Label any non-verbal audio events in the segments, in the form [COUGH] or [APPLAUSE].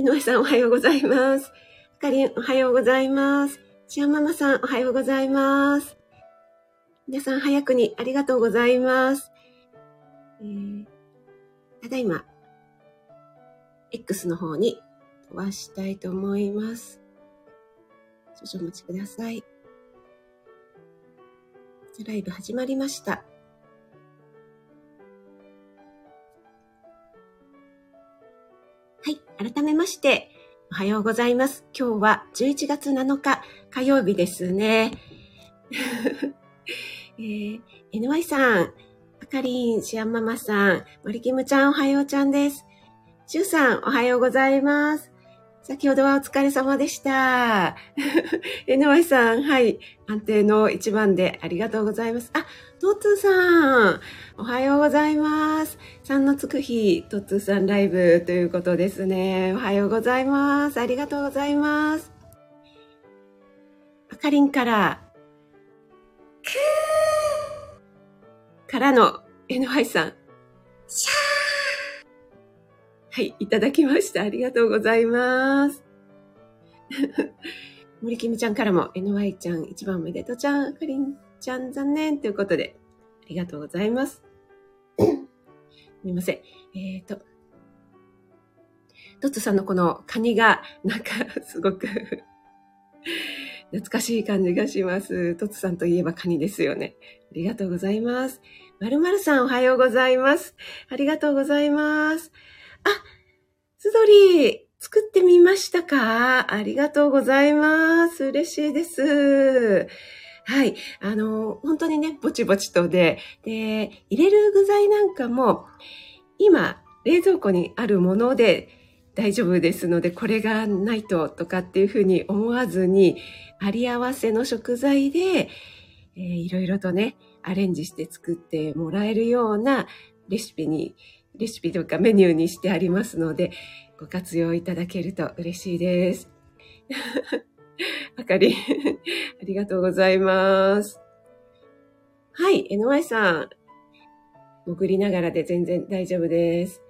井上さんおはようございます。あかりんおはようございます。シアママさんおはようございます。皆さん早くにありがとうございます。えー、ただいま、X の方に飛ばしたいと思います。少々お待ちください。ライブ始まりました。改めまして、おはようございます。今日は11月7日火曜日ですね。[LAUGHS] えー、NY さん、あかりん、シアンママさん、森キムちゃん、おはようちゃんです。シュウさん、おはようございます。先ほどはお疲れ様でした。[LAUGHS] NY さん、はい。安定の一番でありがとうございます。あ、トッツーさん、おはようございます。3のつく日、トッツーさんライブということですね。おはようございます。ありがとうございます。あかりんから、からの NY さん、シャーはい、いただきました。ありがとうございます。[LAUGHS] 森きむちゃんからも NY ちゃん一番おめでとうちゃん、かりんちゃん残念ということで、ありがとうございます。すみません。えっ、ー、と、トッツさんのこのカニが、なんかすごく懐かしい感じがします。トッツさんといえばカニですよね。ありがとうございます。まるまるさんおはようございます。ありがとうございます。あ、すどり、作ってみましたか？ありがとうございます。嬉しいです。はい。あの、本当にね、ぼちぼちとで、で、入れる具材なんかも、今、冷蔵庫にあるもので大丈夫ですので、これがないととかっていうふうに思わずに、あり合わせの食材で、えー、いろいろとね、アレンジして作ってもらえるようなレシピにレシピとかメニューにしてありますので、ご活用いただけると嬉しいです。[LAUGHS] あかり、[LAUGHS] ありがとうございます。はい、NY さん。潜りながらで全然大丈夫です。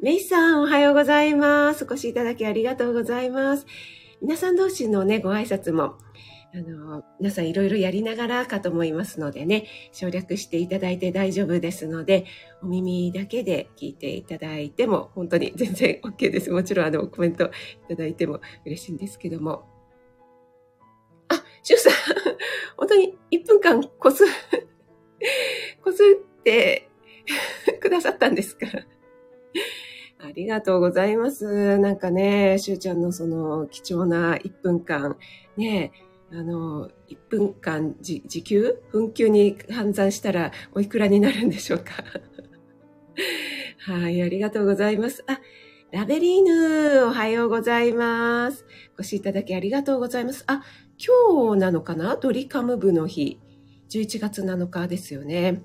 メイさん、おはようございます。お越しいただきありがとうございます。皆さん同士のね、ご挨拶もあの、皆さんいろいろやりながらかと思いますのでね、省略していただいて大丈夫ですので、お耳だけで聞いていただいても、本当に全然 OK です。もちろんあの、コメントいただいても嬉しいんですけども。あ、シュウさん、本当に1分間こす、こすってくださったんですか？ありがとうございます。なんかね、しゅうちゃんのその貴重な1分間、ね、あの、1分間時給？分給に換算したらおいくらになるんでしょうか？[LAUGHS] はい、ありがとうございます。あ、ラベリーヌ、おはようございます。お越しいただきありがとうございます。あ、今日なのかな？ドリカム部の日。11月7日ですよね。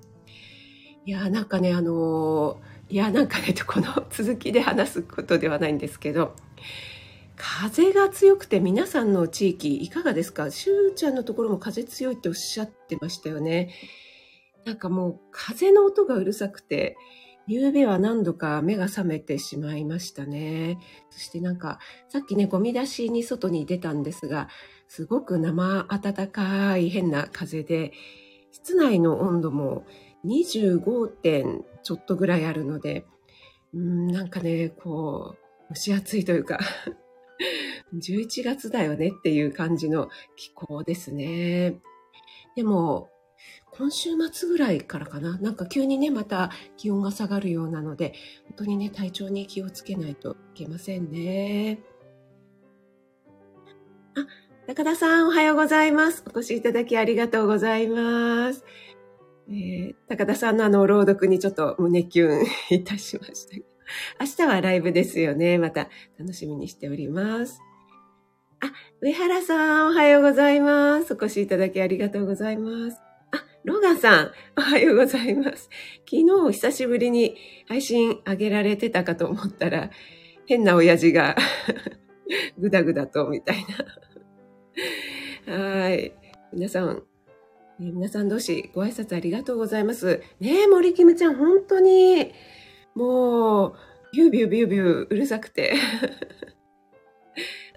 いや、なんかね、あの、いや、なんかね、この続きで話すことではないんですけど、風が強くて皆さんの地域いかがですか？しゅうちゃんのところも風強いっておっしゃってましたよね。なんかもう風の音がうるさくて、夕べは何度か目が覚めてしまいましたね。そしてなんか、さっきね、ゴミ出しに外に出たんですが、すごく生暖かい変な風で、室内の温度も25点ちょっとぐらいあるので、うん、なんかね、こう、蒸し暑いというか [LAUGHS] 11月だよねっていう感じの気候ですね。でも、今週末ぐらいからかな。なんか急にね、また気温が下がるようなので、本当にね、体調に気をつけないといけませんね。あ、中田さんおはようございます。お越しいただきありがとうございます。えー、高田さんのあの朗読にちょっと胸キュンいたしました。[LAUGHS] 明日はライブですよね。また楽しみにしております。あ、上原さん、おはようございます。お越しいただきありがとうございます。あ、ロガさん、おはようございます。昨日久しぶりに配信上げられてたかと思ったら、変な親父がぐだぐだと、みたいな。はい。皆さん、皆さん同士ご挨拶ありがとうございます。ねえ、森キムちゃん、本当に、もう、ビュービュービュービューうるさくて。[LAUGHS]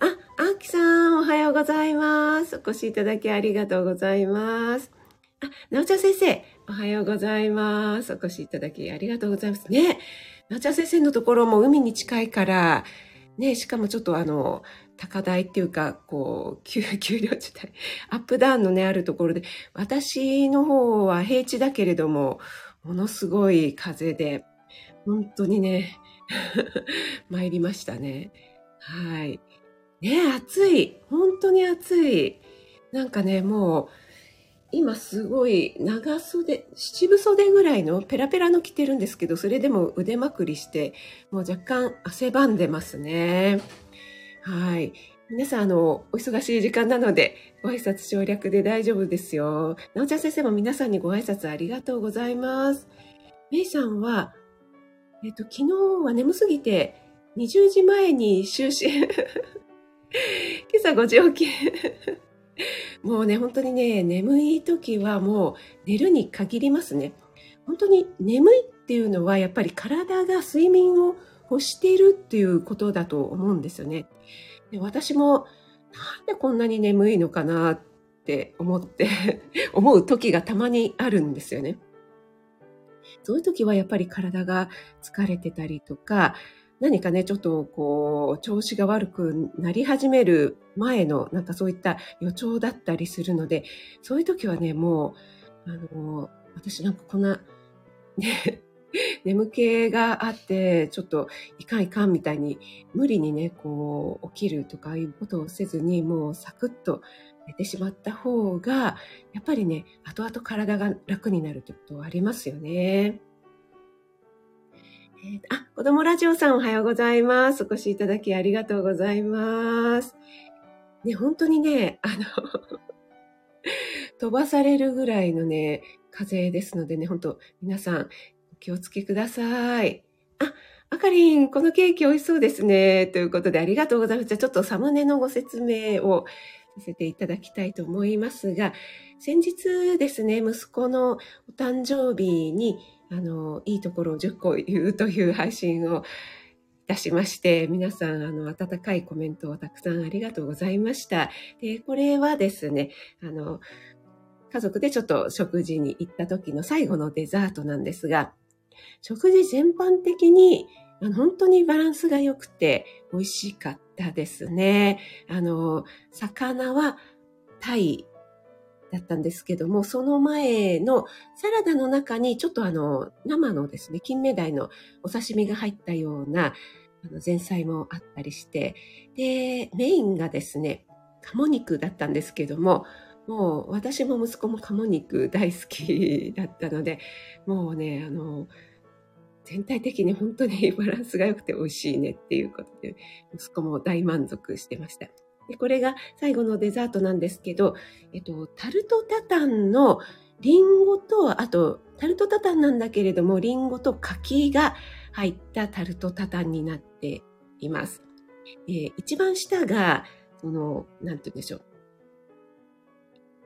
あ、あきさん、おはようございます。お越しいただきありがとうございます。あ、なおちゃん先生、おはようございます。お越しいただきありがとうございます。ね、なおちゃん先生のところも海に近いから、ね、しかもちょっとあの、高台っていうか、こう、給 [LAUGHS] 料地帯、アップダウンのね、あるところで、私の方は平地だけれども、ものすごい風で、本当にね、[LAUGHS] 参りましたね。はい。ね暑い。本当に暑い。なんかね、もう、今すごい長袖、七分袖ぐらいのペラペラの着てるんですけど、それでも腕まくりして、もう若干汗ばんでますね。はい。皆さん、あの、お忙しい時間なので、ご挨拶省略で大丈夫ですよ。なおちゃん先生も皆さんにご挨拶ありがとうございます。めいさんは、えっと、昨日は眠すぎて、20時前に就寝。[LAUGHS] 今朝5時起き。もうね、本当にね、眠い時はもう寝るに限りますね。本当に眠いっていうのはやっぱり体が睡眠を欲しているっていうことだと思うんですよね。で私もなんでこんなに眠いのかなって思って [LAUGHS] 思う時がたまにあるんですよね。そういう時はやっぱり体が疲れてたりとか、何かね、ちょっとこう、調子が悪くなり始める前の、なんかそういった予兆だったりするので、そういう時はね、もう、あの、私なんかこんな、ね、[LAUGHS] 眠気があって、ちょっといかんいかんみたいに、無理にね、こう、起きるとかいうことをせずに、もうサクッと寝てしまった方が、やっぱりね、後々体が楽になるってことはありますよね。えー、あ、子供ラジオさんおはようございます。お越しいただきありがとうございます。ね、本当にね、あの [LAUGHS] 飛ばされるぐらいのね、風ですのでね、本当皆さん、お気をつけください。あ、あかりん、このケーキ美味しそうですね。ということでありがとうございます。じゃあちょっとサムネのご説明をさせていただきたいと思いますが、先日ですね、息子のお誕生日にあの、いいところを10個言うという配信をいたしまして、皆さん、あの、温かいコメントをたくさんありがとうございました。で、これはですね、あの、家族でちょっと食事に行った時の最後のデザートなんですが、食事全般的に本当にバランスが良くて美味しかったですね。あの、魚はタイだったんですけども、その前のサラダの中にちょっとあの、生のですね、金目鯛のお刺身が入ったような、あの、前菜もあったりして、で、メインがですね、鴨肉だったんですけども、もう私も息子も鴨肉大好きだったので、もうね、あの、全体的に本当に [LAUGHS] バランスが良くて美味しいねっていうことで、息子も大満足してました。で、これが最後のデザートなんですけど、えっと、タルトタタンのリンゴと、あと、タルトタタンなんだけれども、リンゴと柿が入ったタルトタタンになっています。えー、一番下が、その、なんて言うんでしょう。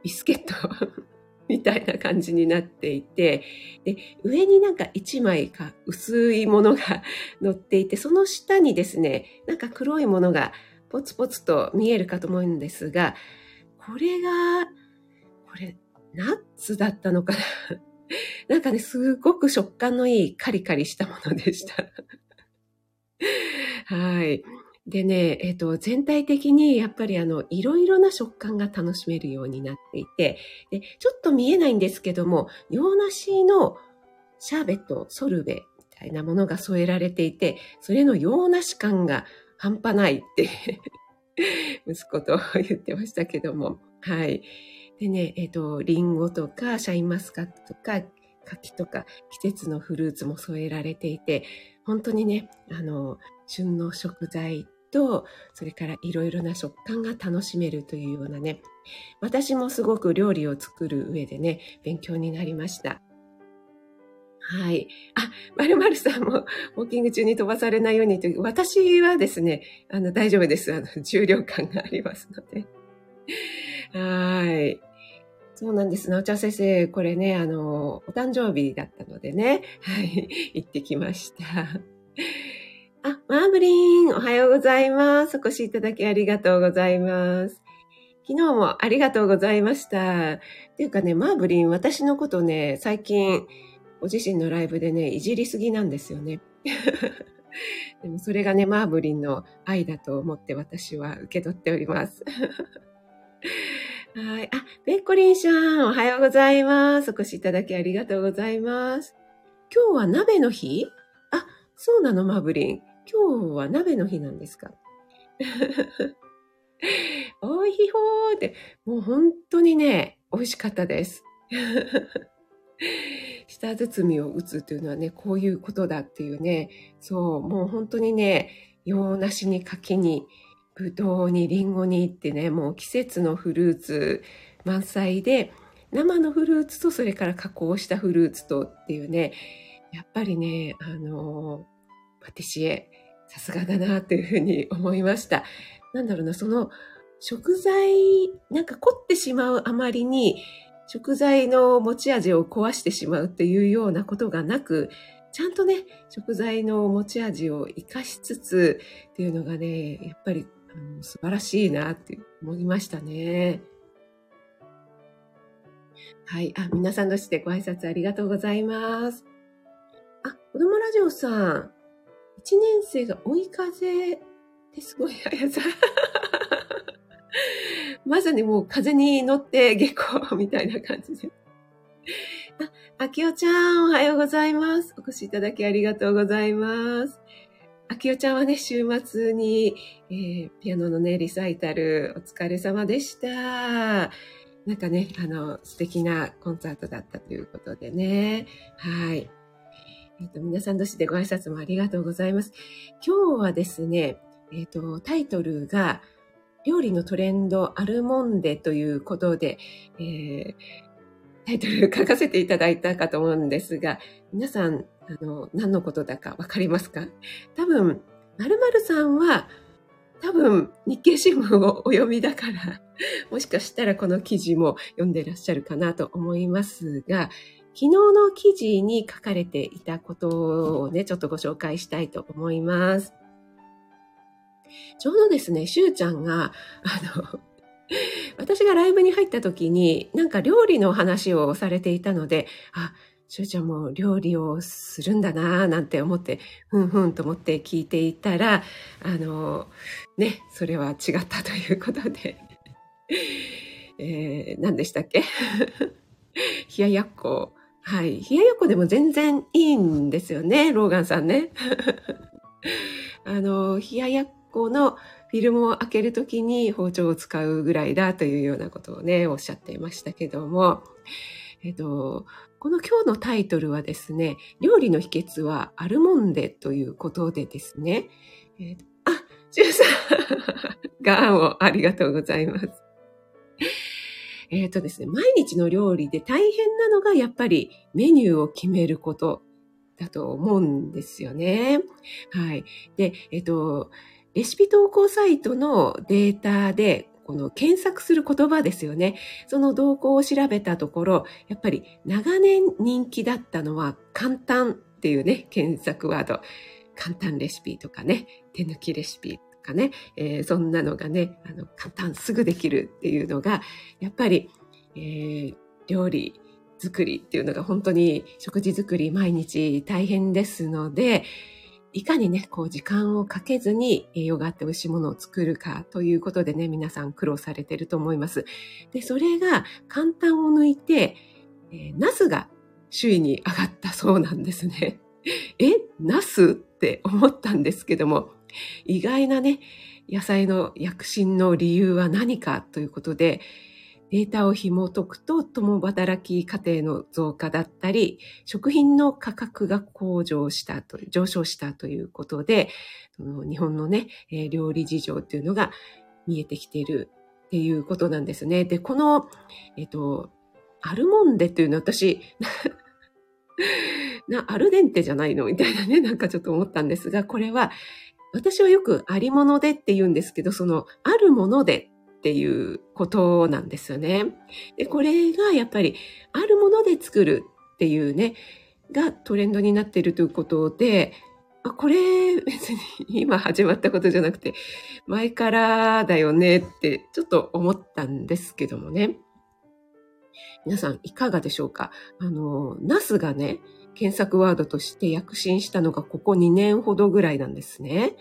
ビスケット [LAUGHS] みたいな感じになっていて、で、上になんか一枚か薄いものが乗っていて、その下にですね、なんか黒いものがポツポツと見えるかと思うんですが、これが、これ、ナッツだったのかな？[LAUGHS] なんかね、すごく食感のいいカリカリしたものでした。[LAUGHS] はい。でね、えっ、と、全体的にやっぱりあの、いろいろな食感が楽しめるようになっていて、で、ちょっと見えないんですけども、洋梨のシャーベット、ソルベみたいなものが添えられていて、それの洋梨感が半端ないって [LAUGHS] 息子と言ってましたけども。はい。でね、えっ、と、リンゴとか、シャインマスカットとか、柿とか、季節のフルーツも添えられていて、本当にね、あの、旬の食材と、それからいろいろな食感が楽しめるというようなね、私もすごく料理を作る上でね、勉強になりました。はい。あ、まるまるさんも、ウォーキング中に飛ばされないようにという、私はですね、あの、大丈夫です。あの、重量感がありますので。はい。そうなんです。なおちゃん先生、これね、あの、お誕生日だったのでね、はい、行ってきました。あ、マーブリン、おはようございます。お越しいただきありがとうございます。昨日もありがとうございました。っていうかね、マーブリン、私のことね、最近、ご自身のライブでね、いじりすぎなんですよね。[LAUGHS] でもそれがね、マーブリンの愛だと思って私は受け取っております。[LAUGHS] はい。あ、ベッコリンさん、おはようございます。お越しいただきありがとうございます。今日は鍋の日？あ、そうなの、マーブリン。今日は鍋の日なんですか？[LAUGHS] おいひほーって、もう本当にね、美味しかったです。[LAUGHS] 舌包みを打つというのはね、こういうことだっていうね、そう、もう本当にね、洋梨に柿に、ぶどうにりんごにってね、もう季節のフルーツ満載で、生のフルーツとそれから加工したフルーツとっていうね、やっぱりね、あの、パティシエ、さすがだなというふうに思いました。なんだろうな、その食材、なんか凝ってしまうあまりに、食材の持ち味を壊してしまうっていうようなことがなく、ちゃんとね、食材の持ち味を活かしつつっていうのがね、やっぱりあの素晴らしいなって思いましたね。はい。あ、皆さんとしてご挨拶ありがとうございます。あ、子供ラジオさん。一年生が追い風ってすごい速さ。[LAUGHS] まさにもう風に乗って下校みたいな感じで。あ、あきおちゃん、おはようございます。お越しいただきありがとうございます。あきおちゃんはね、週末に、えー、ピアノのね、リサイタル、お疲れ様でした。なんかね、あの、素敵なコンサートだったということでね。はい。えっ、ー、と、皆さん同士でご挨拶もありがとうございます。今日はですね、えっ、ー、と、タイトルが、料理のトレンドアルモンデということで、えー、タイトル書かせていただいたかと思うんですが、皆さん、あの、何のことだかわかりますか？多分、〇〇さんは、多分、日経新聞をお読みだから、もしかしたらこの記事も読んでらっしゃるかなと思いますが、昨日の記事に書かれていたことをね、ちょっとご紹介したいと思います。ちょうどですね、しゅうちゃんが、あの、[LAUGHS] 私がライブに入った時に、なんか料理の話をされていたので、あ、しゅうちゃんも料理をするんだなぁなんて思って、ふんふんと思って聞いていたら、あの、ね、それは違ったということで、[LAUGHS] えー、何でしたっけ？[LAUGHS] 冷ややっこ。はい。冷ややっこでも全然いいんですよね、ローガンさんね。[LAUGHS] あの、冷ややっこのフィルムを開けるときに包丁を使うぐらいだというようなことをね、おっしゃっていましたけども、えっと、この今日のタイトルはですね、料理の秘訣はアルモンデということでですね、えー、あ、ジュさん、[LAUGHS] ガーンをありがとうございます。えっ、とですね、毎日の料理で大変なのがやっぱりメニューを決めることだと思うんですよね。はい。で、えっ、と、レシピ投稿サイトのデータで、この検索する言葉ですよね。その動向を調べたところ、やっぱり長年人気だったのは簡単っていうね、検索ワード。簡単レシピとかね、手抜きレシピかね、えー、そんなのがね、あの、簡単すぐできるっていうのが、やっぱり、えー、料理作りっていうのが本当に食事作り毎日大変ですので、いかにね、こう時間をかけずに栄養があって美味しいものを作るかということでね、皆さん苦労されてると思います。で、それが簡単を抜いて、えー、ナスが首位に上がったそうなんですね。[LAUGHS] え、ナスって思ったんですけども、意外なね、野菜の躍進の理由は何かということで、データを紐解くと、共働き家庭の増加だったり、食品の価格が向上したと、上昇したということで、日本のね、料理事情っていうのが見えてきているっていうことなんですね。で、この、えっと、アルモンデっていうのは私、[LAUGHS] な、アルデンテじゃないのみたいなね、なんかちょっと思ったんですが、これは、私はよくありものでって言うんですけど、その、あるものでっていうことなんですよね。で、これがやっぱりあるもので作るっていうね、がトレンドになっているということで、これ別に [LAUGHS] 今始まったことじゃなくて、前からだよねってちょっと思ったんですけどもね。皆さんいかがでしょうか？あの、ナスがね、検索ワードとして躍進したのがここ2年ほどぐらいなんですね。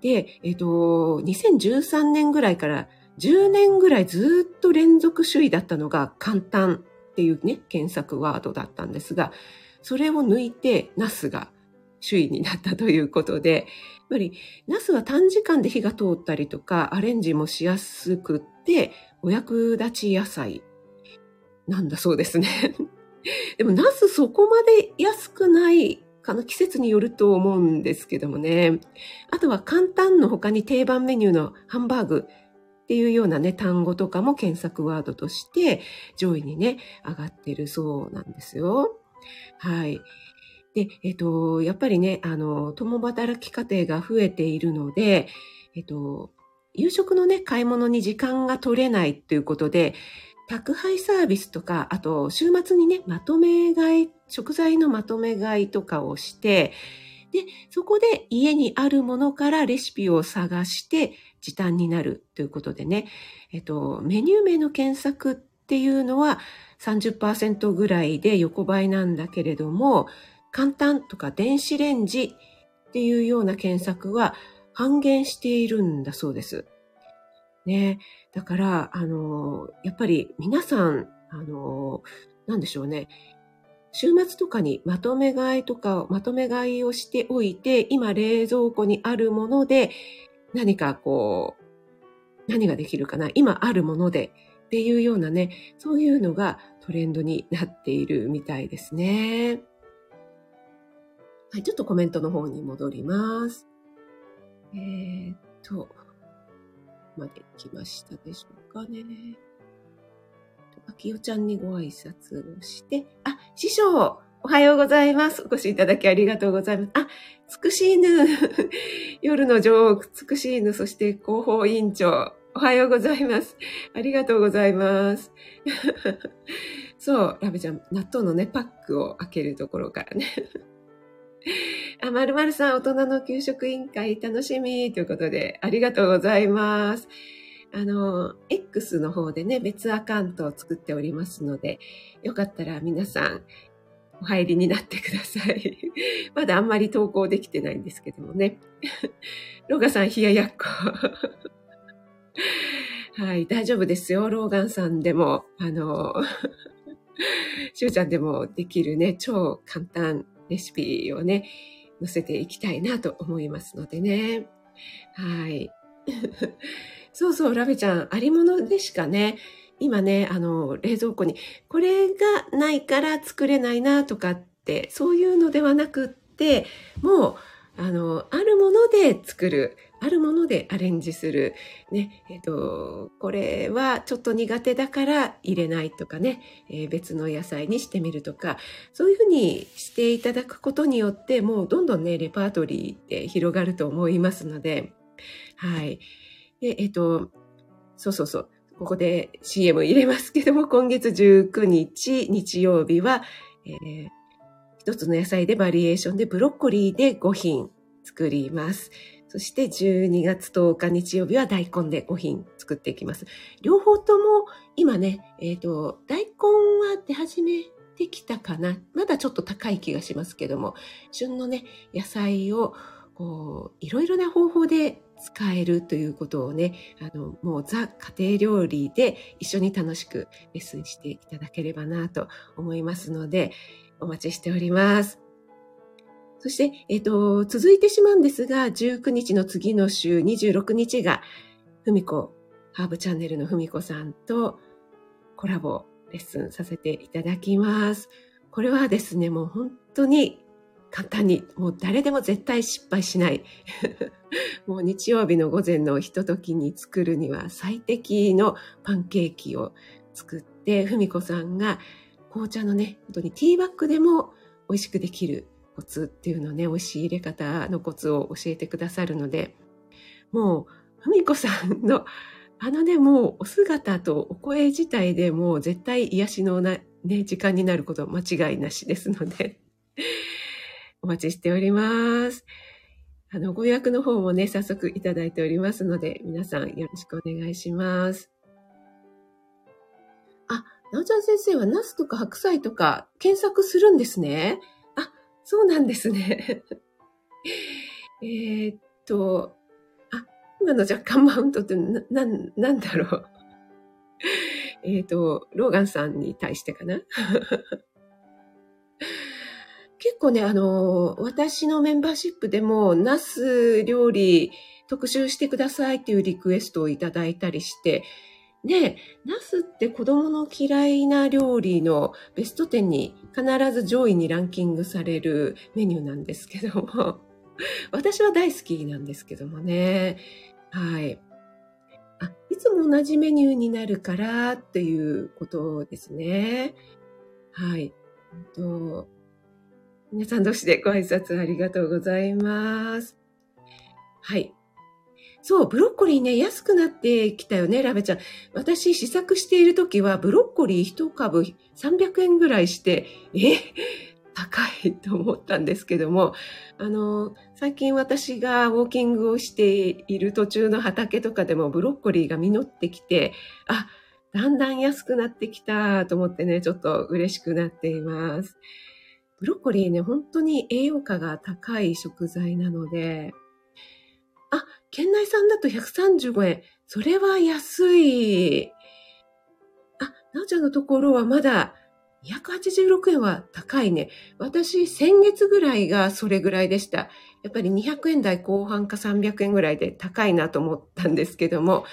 で、えっ、と、2013年ぐらいから10年ぐらいずっと連続首位だったのが簡単っていうね、検索ワードだったんですが、それを抜いてナスが首位になったということで、やっぱりナスは短時間で火が通ったりとかアレンジもしやすくってお役立ち野菜なんだそうですね。でもナスそこまで安くないかの季節によると思うんですけどもね。あとは簡単の他に定番メニューのハンバーグっていうようなね、単語とかも検索ワードとして上位にね、上がってるそうなんですよ。はい。で、えっと、やっぱりね、あの、共働き家庭が増えているので、えっと、夕食のね、買い物に時間が取れないということで、宅配サービスとか、あと週末にね、まとめ買い、食材のまとめ買いとかをして、で、そこで家にあるものからレシピを探して時短になるということでね、えっと、メニュー名の検索っていうのは30%ぐらいで横ばいなんだけれども、簡単とか電子レンジっていうような検索は半減しているんだそうです。ね。だから、あの、やっぱり皆さん、あの、なんでしょうね。週末とかにまとめ買いとか、まとめ買いをしておいて、今冷蔵庫にあるもので、何かこう、何ができるかな今あるものでっていうようなね、そういうのがトレンドになっているみたいですね。はい、ちょっとコメントの方に戻ります。えー、っと、まで来ましたでしょうかね。あきよちゃんにご挨拶をして、あ、師匠おはようございます。お越しいただきありがとうございます。あ、つくし犬。[LAUGHS] 夜の女王、つくし犬、そして広報委員長。おはようございます。ありがとうございます。[LAUGHS] そう、ラベちゃん、納豆のね、パックを開けるところからね。あ、まるまるさん、大人の給食委員会楽しみということで、ありがとうございます。あの、X の方でね、別アカウントを作っておりますので、よかったら皆さん、お入りになってください。[LAUGHS] まだあんまり投稿できてないんですけどもね。[LAUGHS] ロガさん、冷ややっこ。[LAUGHS] はい、大丈夫ですよ。ローガンさんでも、あの、しゅうちゃんでもできるね、超簡単レシピをね、載せていきたいなと思いますのでね。はい。[LAUGHS] そうそう、ラベちゃん、ありものでしかね、今ね、あの、冷蔵庫に、これがないから作れないなとかって、そういうのではなくって、もう、あの、あるもので作る。あるものでアレンジする。ね、えっ、と、これはちょっと苦手だから入れないとかね、えー、別の野菜にしてみるとか、そういうふうにしていただくことによって、もうどんどんね、レパートリーって広がると思いますので、はい。で、えっ、と、そうそうそう。ここで CM 入れますけども、今月19日、日曜日は、えー、一つの野菜でバリエーションでブロッコリーで5品作ります。そして12月10日日曜日は大根で5品作っていきます。両方とも今ね、えっ、ー、と、大根は出始めてきたかな。まだちょっと高い気がしますけども、旬のね、野菜をこう、いろいろな方法で使えるということをね、あの、もうザ家庭料理で一緒に楽しくレッスンしていただければなと思いますので、お待ちしております。そして、えっ、ー、と、続いてしまうんですが、19日の次の週、26日が、ふみこ、ハーブチャンネルのふみこさんとコラボレッスンさせていただきます。これはですね、もう本当に簡単に、もう誰でも絶対失敗しない。[LAUGHS] もう日曜日の午前のひとときに作るには最適のパンケーキを作って、ふみこさんが紅茶のね、本当にティーバッグでも美味しくできるコツっていうのね、美味しい入れ方のコツを教えてくださるので、もう、ふみこさんの、あのね、もうお姿とお声自体でもう絶対癒しのな、ね、時間になること間違いなしですので、[LAUGHS] お待ちしております。あの、ご予約の方もね、早速いただいておりますので、皆さんよろしくお願いします。あ、なおちゃん先生はナスとか白菜とか検索するんですね。そうなんですね。[LAUGHS] えっと、あ、今の若干マウントってな、な、なんだろう。[LAUGHS] えっと、ローガンさんに対してかな。[LAUGHS] 結構ね、あの、私のメンバーシップでも、ナス料理特集してくださいっていうリクエストをいただいたりして、ね、ナスって子供の嫌いな料理のベスト10に必ず上位にランキングされるメニューなんですけども、[LAUGHS] 私は大好きなんですけどもね、はい。あ、いつも同じメニューになるからっていうことですね。はい。と皆さん同士でご挨拶ありがとうございます。はい。そう、ブロッコリーね、安くなってきたよね、ラベちゃん。私、試作しているときは、ブロッコリー1株300円ぐらいして、え、[LAUGHS] 高いと思ったんですけども、あの、最近私がウォーキングをしている途中の畑とかでもブロッコリーが実ってきて、あ、だんだん安くなってきたと思ってね、ちょっと嬉しくなっています。ブロッコリーね、本当に栄養価が高い食材なので、あ、県内産だと135円。それは安い。あ、なおちゃんのところはまだ286円は高いね。私、先月ぐらいがそれぐらいでした。やっぱり200円台後半か300円ぐらいで高いなと思ったんですけども、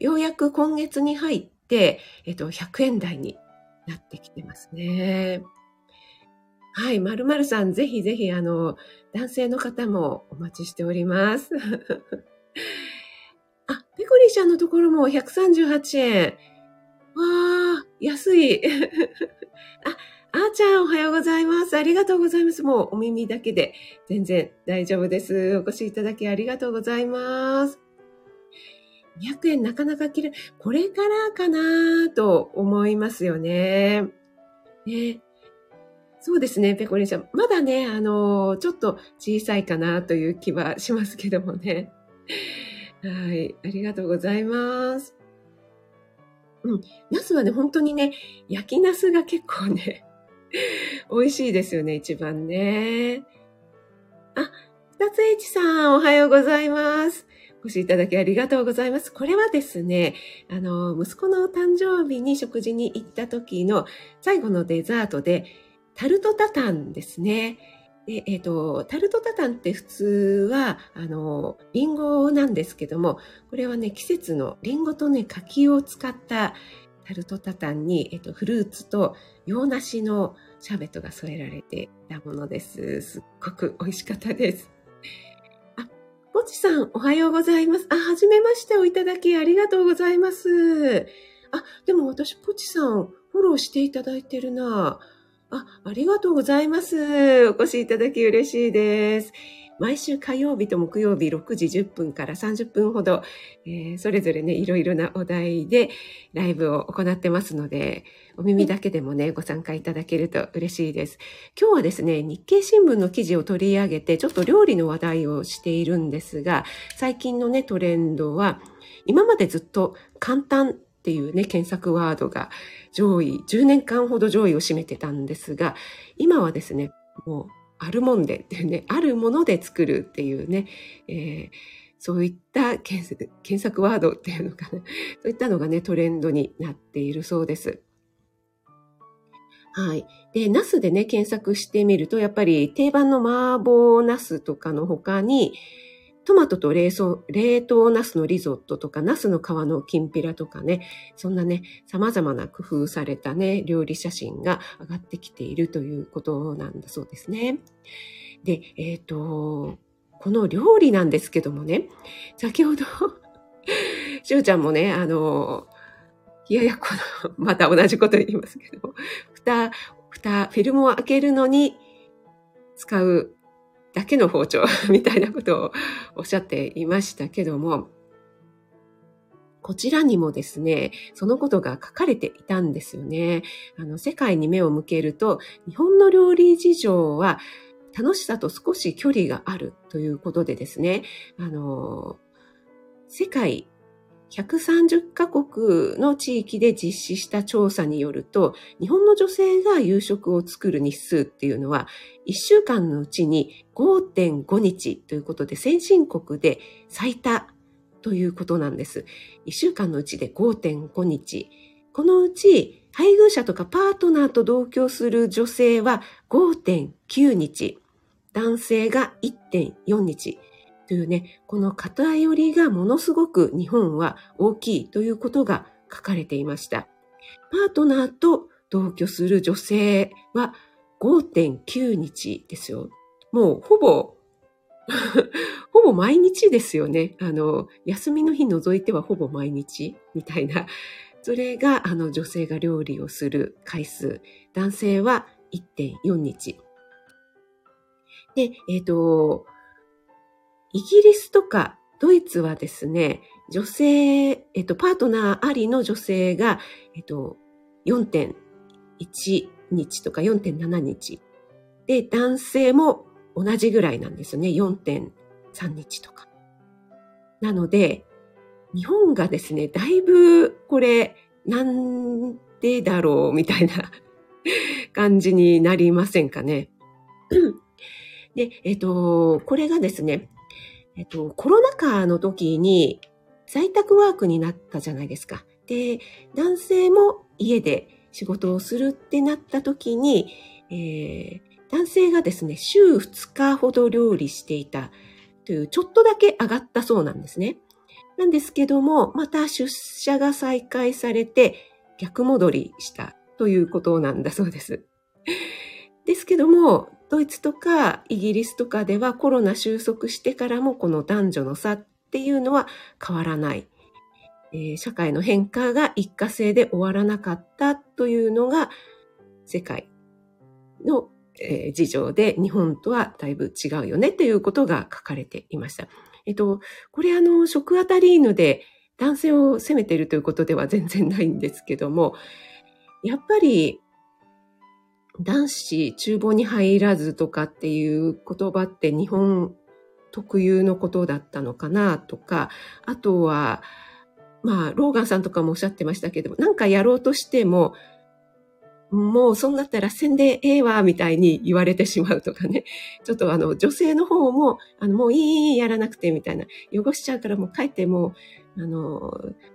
ようやく今月に入って、えっと、100円台になってきてますね。はい、まるまるさん、ぜひぜひ、あの、男性の方もお待ちしております。あ、ペコリーちゃんのところも138円。わー、安い。[LAUGHS] あ、あーちゃん、おはようございます。ありがとうございます。もうお耳だけで全然大丈夫です。お越しいただきありがとうございます。200円なかなか切る。これからかなと思いますよね。ね。そうですね、ペコリンちゃん。まだね、あの、ちょっと小さいかなという気はしますけどもね。はい、ありがとうございます。うん、ナスはね、本当にね、焼きナスが結構ね、[LAUGHS] 美味しいですよね、一番ね。あ、二つ H さん、おはようございます。お越しいただきありがとうございます。これはですね、あの、息子の誕生日に食事に行った時の最後のデザートで、タルトタタンですね。でえっ、ー、と、タルトタタンって普通は、あの、リンゴなんですけども、これはね、季節のリンゴとね、柿を使ったタルトタタンに、えっ、ー、と、フルーツと洋梨のシャーベットが添えられていたものです。すっごく美味しかったです。あ、ポチさん、おはようございます。あ、はじめましておいただきありがとうございます。あ、でも私、ポチさん、フォローしていただいてるなぁ。あ、ありがとうございます。お越しいただき嬉しいです。毎週火曜日と木曜日6時10分から30分ほど、えー、それぞれね、いろいろなお題でライブを行ってますので、お耳だけでもね、ご参加いただけると嬉しいです。今日はですね、日経新聞の記事を取り上げて、ちょっと料理の話題をしているんですが、最近のね、トレンドは、今までずっと簡単っていうね、検索ワードが上位、10年間ほど上位を占めてたんですが、今はですね、もう、あるもんでっていうね、あるもので作るっていうね、えー、そういった検索ワードっていうのかな、[LAUGHS] そういったのがね、トレンドになっているそうです。はい。で、ナスでね、検索してみると、やっぱり定番の麻婆ナスとかの他に、トマトと冷凍、冷凍ナスのリゾットとか、ナスの皮のきんぴらとかね、そんなね、様々な工夫されたね、料理写真が上がってきているということなんだそうですね。で、えっ、ー、と、この料理なんですけどもね、先ほどしゅうちゃんもね、あの、冷ややこの、また同じこと言いますけど、蓋、蓋、フィルムを開けるのに使うだけの包丁 [LAUGHS] みたいなことをおっしゃっていましたけども、こちらにもですね、そのことが書かれていたんですよね。あの、世界に目を向けると、日本の料理事情は、楽しさと少し距離があるということでですね、あの、世界130カ国の地域で実施した調査によると、日本の女性が夕食を作る日数っていうのは、1週間のうちに5.5日ということで、先進国で最多ということなんです。1週間のうちで5.5日。このうち、配偶者とかパートナーと同居する女性は5.9日。男性が1.4日。というね、この偏りがものすごく日本は大きいということが書かれていました。パートナーと同居する女性は5.9日ですよ。もうほぼ [LAUGHS] ほぼ毎日ですよね。あの、休みの日除いてはほぼ毎日みたいな。それが、あの、女性が料理をする回数。男性は1.4日。で、えっ、ー、と、イギリスとかドイツはですね、女性、えっと、パートナーありの女性が、えっと、4.1日とか4.7日。で、男性も同じぐらいなんですね。4.3日とか。なので、日本がですね、だいぶこれ、なんでだろうみたいな [LAUGHS] 感じになりませんかね。で、えっと、これがですね、えっと、コロナ禍の時に在宅ワークになったじゃないですか。で、男性も家で仕事をするってなった時に、えー、男性がですね、週2日ほど料理していたという、ちょっとだけ上がったそうなんですね。なんですけども、また出社が再開されて逆戻りしたということなんだそうです。ですけども、ドイツとかイギリスとかではコロナ収束してからもこの男女の差っていうのは変わらない。えー、社会の変化が一過性で終わらなかったというのが世界の、えー、事情で日本とはだいぶ違うよねということが書かれていました。えっと、これあの、食アタリーヌで男性を責めているということでは全然ないんですけども、やっぱり男子厨房に入らずとかっていう言葉って日本特有のことだったのかなとか、あとは、まあ、ローガンさんとかもおっしゃってましたけども、なんかやろうとしても、もうそんなったら宣伝ええわ、みたいに言われてしまうとかね。[LAUGHS] ちょっとあの、女性の方も、あの、もういい、やらなくて、みたいな。汚しちゃうからもう帰ってもう、あの、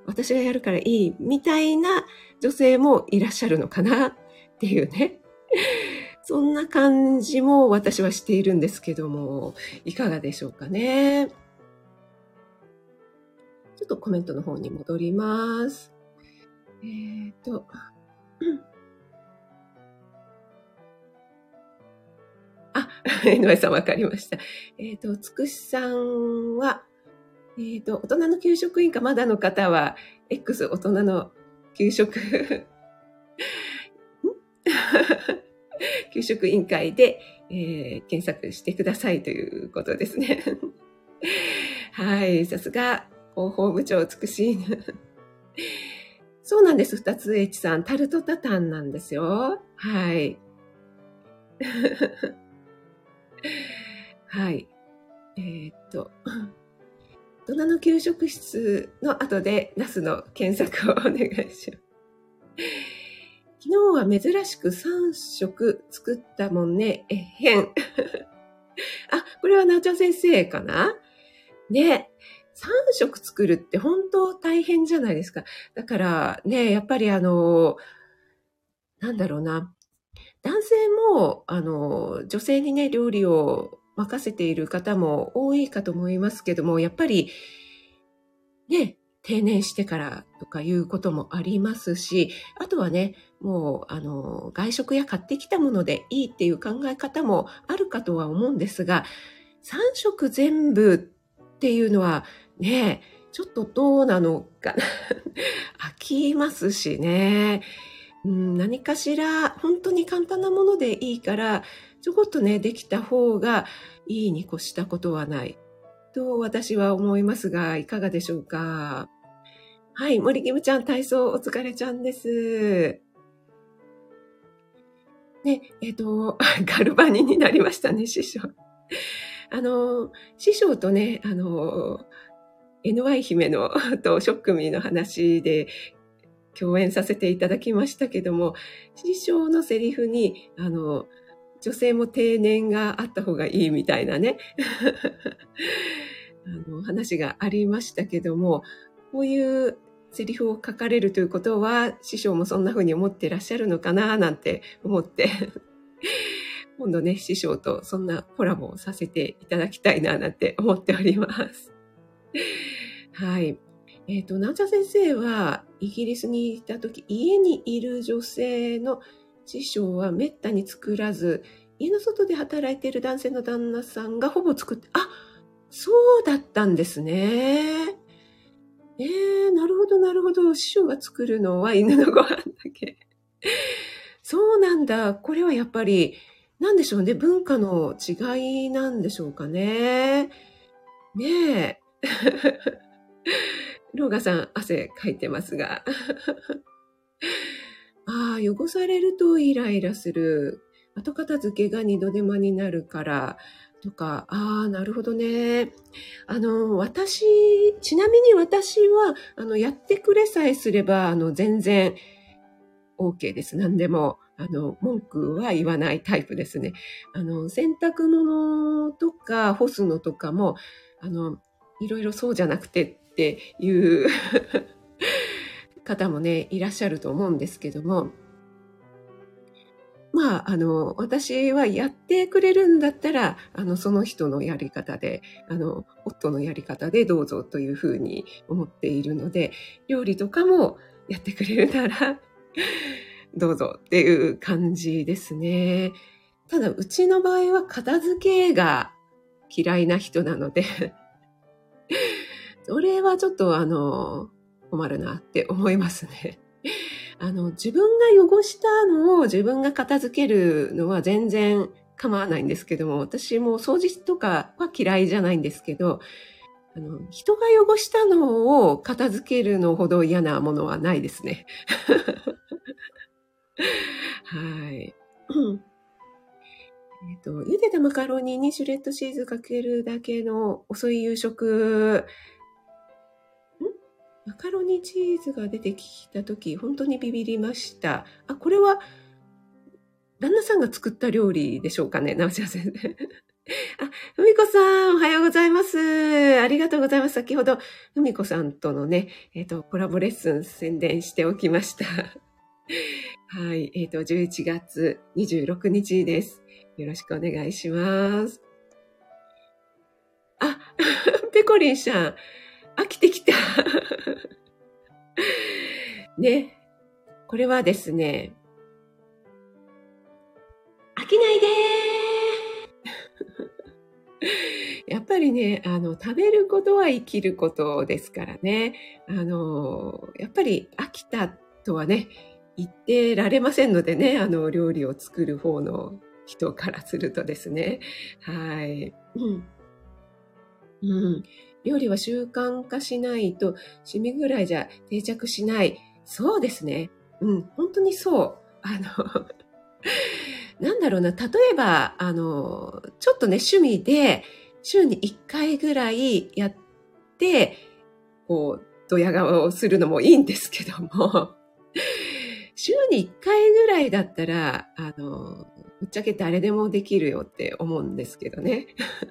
私がやるからいい、みたいな女性もいらっしゃるのかなっていうね。[LAUGHS] そんな感じも私はしているんですけども、いかがでしょうかね。ちょっとコメントの方に戻ります。えっ、と、あ、井上さんわかりました。えっ、と、つくしさんは、えっ、と、大人の給食委員かまだの方は、X 大人の給食 [LAUGHS] 給食委員会で、えー、検索してくださいということですね。[LAUGHS] はい、さすが広報部長美しい。[LAUGHS] そうなんです、二つ H さん。タルトタタンなんですよ。はい。はい。えー、っと、大人の給食室の後でナスの検索をお願いします。昨日は珍しく3食作ったもんね。えへん。[LAUGHS] あ、これはなおちゃん先生かな？ね。3食作るって本当大変じゃないですか。だからね、やっぱりあの、なんだろうな。男性も、あの、女性にね、料理を任せている方も多いかと思いますけども、やっぱり、ね、定年してからとかいうこともありますし、あとはね、もう、あの、外食や買ってきたものでいいっていう考え方もあるかとは思うんですが、3食全部っていうのはね、ちょっとどうなのかな。[LAUGHS] 飽きますしね。うん、何かしら本当に簡単なものでいいから、ちょこっとね、できた方がいいに越したことはない。と私は思いますが、いかがでしょうか。はい、森キムちゃん体操お疲れちゃんです。ね、えっ、ー、と、[LAUGHS] ガルバニになりましたね、師匠。[LAUGHS] あの、師匠とね、あの、NY 姫の [LAUGHS] とショックミーの話で共演させていただきましたけども、師匠のセリフに、あの、女性も定年があった方がいいみたいなね、あの話がありましたけども、こういうセリフを書かれるということは、師匠もそんな風に思ってらっしゃるのかななんて思って [LAUGHS] 今度ね、師匠とそんなコラボをさせていただきたいななんて思っております。はい。えっ、ー、と、南茶先生はイギリスにいた時、家にいる女性の師匠はめったに作らず、家の外で働いている男性の旦那さんがほぼ作って、あ、そうだったんですね。えー、なるほど、なるほど。師匠が作るのは犬のご飯だけ。[LAUGHS] そうなんだ。これはやっぱり、なんでしょうね。文化の違いなんでしょうかね。ねえ。[LAUGHS] ローガさん、汗かいてますが。[LAUGHS] ああ、汚されるとイライラする。後片付けが二度手間になるから、とか、ああ、なるほどね。あの、私、ちなみに私は、あの、やってくれさえすれば、あの、全然 OK です。何でも。あの、文句は言わないタイプですね。あの、洗濯物とか干すのとかも、あの、いろいろそうじゃなくてっていう [LAUGHS] 方もね、いらっしゃると思うんですけども、まあ、あの、私はやってくれるんだったら、あの、その人のやり方で、あの、夫のやり方でどうぞというふうに思っているので、料理とかもやってくれるなら [LAUGHS] どうぞっていう感じですね。ただ、うちの場合は片付けが嫌いな人なので [LAUGHS] それはちょっとあの、困るなって思いますね。あの、自分が汚したのを自分が片付けるのは全然構わないんですけども、私も掃除とかは嫌いじゃないんですけど、あの、人が汚したのを片付けるのほど嫌なものはないですね。[LAUGHS] はい。えっ、と、茹でたマカロニにシュレッドチーズかけるだけの遅い夕食。マカロニチーズが出てきた時、本当にビビりました。あ、これは、旦那さんが作った料理でしょうかね、直し先生。あ、ふみこさん、おはようございます。ありがとうございます。先ほど、ふみこさんとのね、えっ、ー、と、コラボレッスン宣伝しておきました。はい、えっ、ー、と、11月26日です。よろしくお願いします。あ、[LAUGHS] ペコリンさん、飽きてきた。[LAUGHS] ね。これはですね、飽きないで [LAUGHS] やっぱりね、あの、食べることは生きることですからね。あの、やっぱり飽きたとはね、言ってられませんのでね、あの、料理を作る方の人からするとですね。はい。うん。うん。料理は習慣化しないと、趣味ぐらいじゃ定着しない。そうですね。うん、本当にそう。あの [LAUGHS] なんだろうな、例えば、あの、ちょっとね、趣味で、週に1回ぐらいやって、こう、ドヤ顔をするのもいいんですけども、週に1回ぐらいだったら、あの、ぶっちゃけ誰でもできるよって思うんですけどね。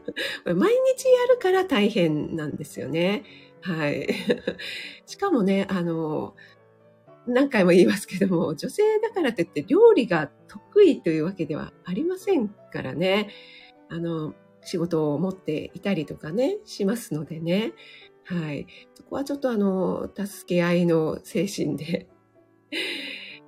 [LAUGHS] 毎日やるから大変なんですよね。はい。[LAUGHS] しかもね、あの、何回も言いますけども、女性だからといって料理が得意というわけではありませんからね。あの、仕事を持っていたりとかね、しますのでね。はい。そこはちょっとあの、助け合いの精神で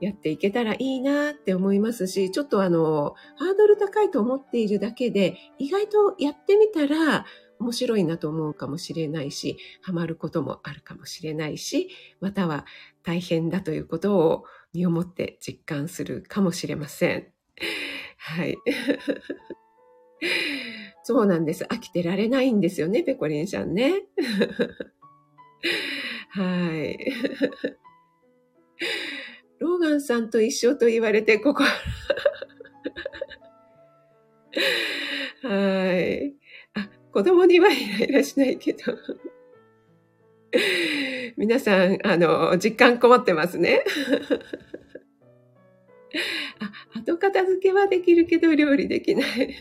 やっていけたらいいなって思いますし、ちょっとあの、ハードル高いと思っているだけで、意外とやってみたら面白いなと思うかもしれないし、ハマることもあるかもしれないし、または大変だということを身をもって実感するかもしれません。はい。[LAUGHS] そうなんです。飽きてられないんですよね、ペコリンさんね。[LAUGHS] はい。ローガンさんと一緒と言われて、ここはい。あ、子供にはイライラしないけど。皆さん、あの、実感こもってますね。あ、後片付けはできるけど料理できない。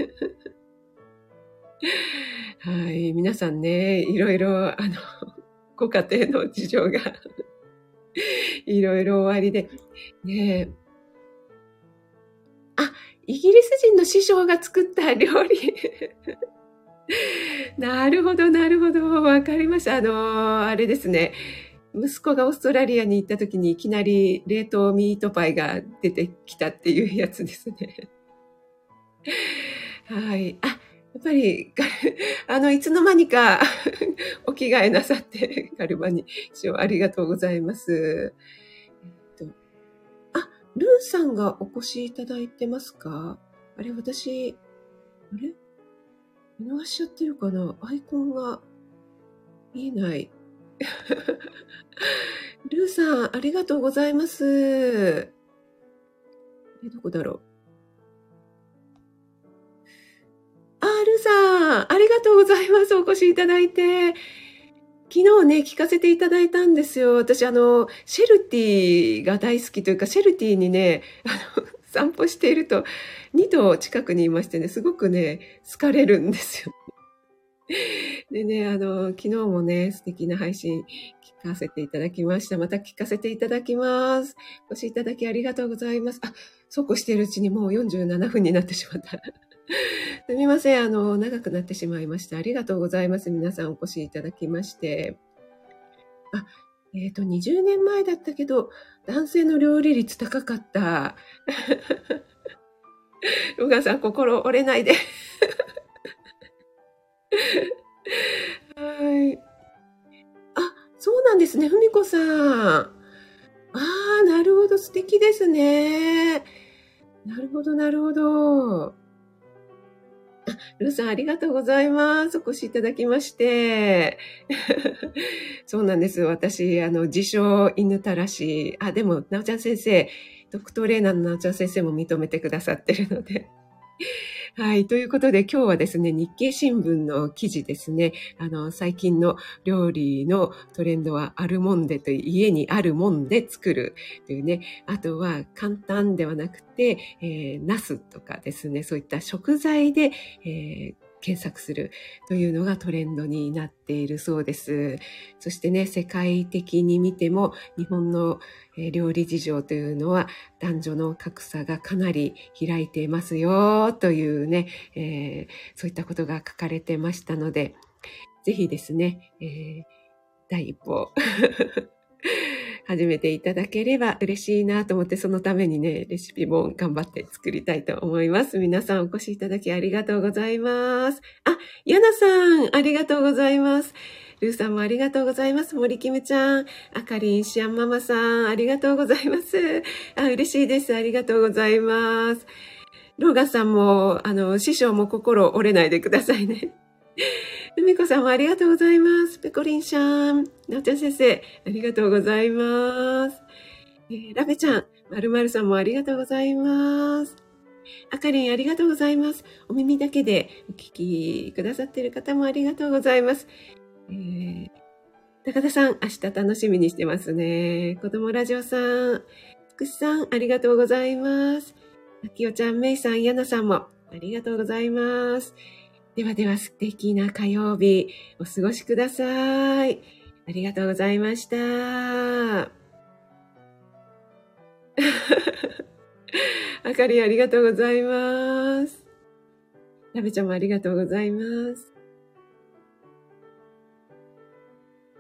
はい。皆さんね、いろいろ、あの、ご家庭の事情が [LAUGHS] いろいろ終わりで。ねえあ、イギリス人の師匠が作った料理 [LAUGHS] なるほど、なるほど。わかりました。あの、あれですね。息子がオーストラリアに行った時にいきなり冷凍ミートパイが出てきたっていうやつですね。はい。あ、やっぱり、あの、いつの間にか [LAUGHS] お着替えなさって、カルバに師匠ありがとうございます。えっと、あ、ルーさんがお越しいただいてますか？あれ、私、あれ？見逃しちゃってるかな？アイコンが見えない。[LAUGHS] ルーさん、ありがとうございます。え、どこだろう？あ、ルさん、ありがとうございます。お越しいただいて。昨日ね、聞かせていただいたんですよ。私、あの、シェルティが大好きというか、シェルティにね、[LAUGHS] あの、散歩していると、2頭近くにいましてね、すごくね、好かれるんですよ。[LAUGHS] でね、あの、昨日もね、素敵な配信聞かせていただきました。また聞かせていただきます。お越しいただきありがとうございます。あ、そうこうしているうちにもう47分になってしまった。[LAUGHS] すみません。あの、長くなってしまいました。ありがとうございます。皆さんお越しいただきまして。あ、えっ、ー、と、20年前だったけど、男性の料理率高かった。[LAUGHS] ロガさん、心折れないで。[LAUGHS] はい。あ、そうなんですね。ふみこさん。ああ、なるほど。素敵ですね。なるほど、なるほど。ルーさん、ありがとうございます。お越しいただきまして。[LAUGHS] そうなんです。私、あの、自称犬たらし。あ、でも、なおちゃん先生、ドクトレーナーのなおちゃん先生も認めてくださってるので。はい。ということで今日はですね、日経新聞の記事ですね。あの、最近の料理のトレンドはあるもんでという、家にあるもんで作るというね。あとは簡単ではなくて、えー、ナスとかですね、そういった食材で、えー検索するというのがトレンドになっているそうです。そしてね、世界的に見ても日本の料理事情というのは男女の格差がかなり開いていますよというね、えー、そういったことが書かれてましたので、ぜひですね、えー、第一歩 [LAUGHS] 始めていただければ嬉しいなと思って、そのためにね、レシピも頑張って作りたいと思います。皆さんお越しいただきありがとうございます。あ、ヤナさん、ありがとうございます。ルーさんもありがとうございます。森キムちゃん、あかりん、シアンママさん、ありがとうございます。あ、嬉しいです。ありがとうございます。ローガさんも、あの、師匠も心折れないでくださいね。梅子さんもありがとうございます。ペコリンちゃん、なおちゃん先生、ありがとうございます。えー、ラベちゃん、まるまるさんもありがとうございます。あかりん、ありがとうございます。お耳だけでお聞きくださっている方もありがとうございます。えー、高田さん、明日楽しみにしてますね。子供ラジオさん、つくしさん、ありがとうございます。あきおちゃん、めいさん、やなさんも、ありがとうございます。ではでは素敵な火曜日お過ごしください。ありがとうございました。[LAUGHS] あかりありがとうございます。ラベちゃんもありがとうございます。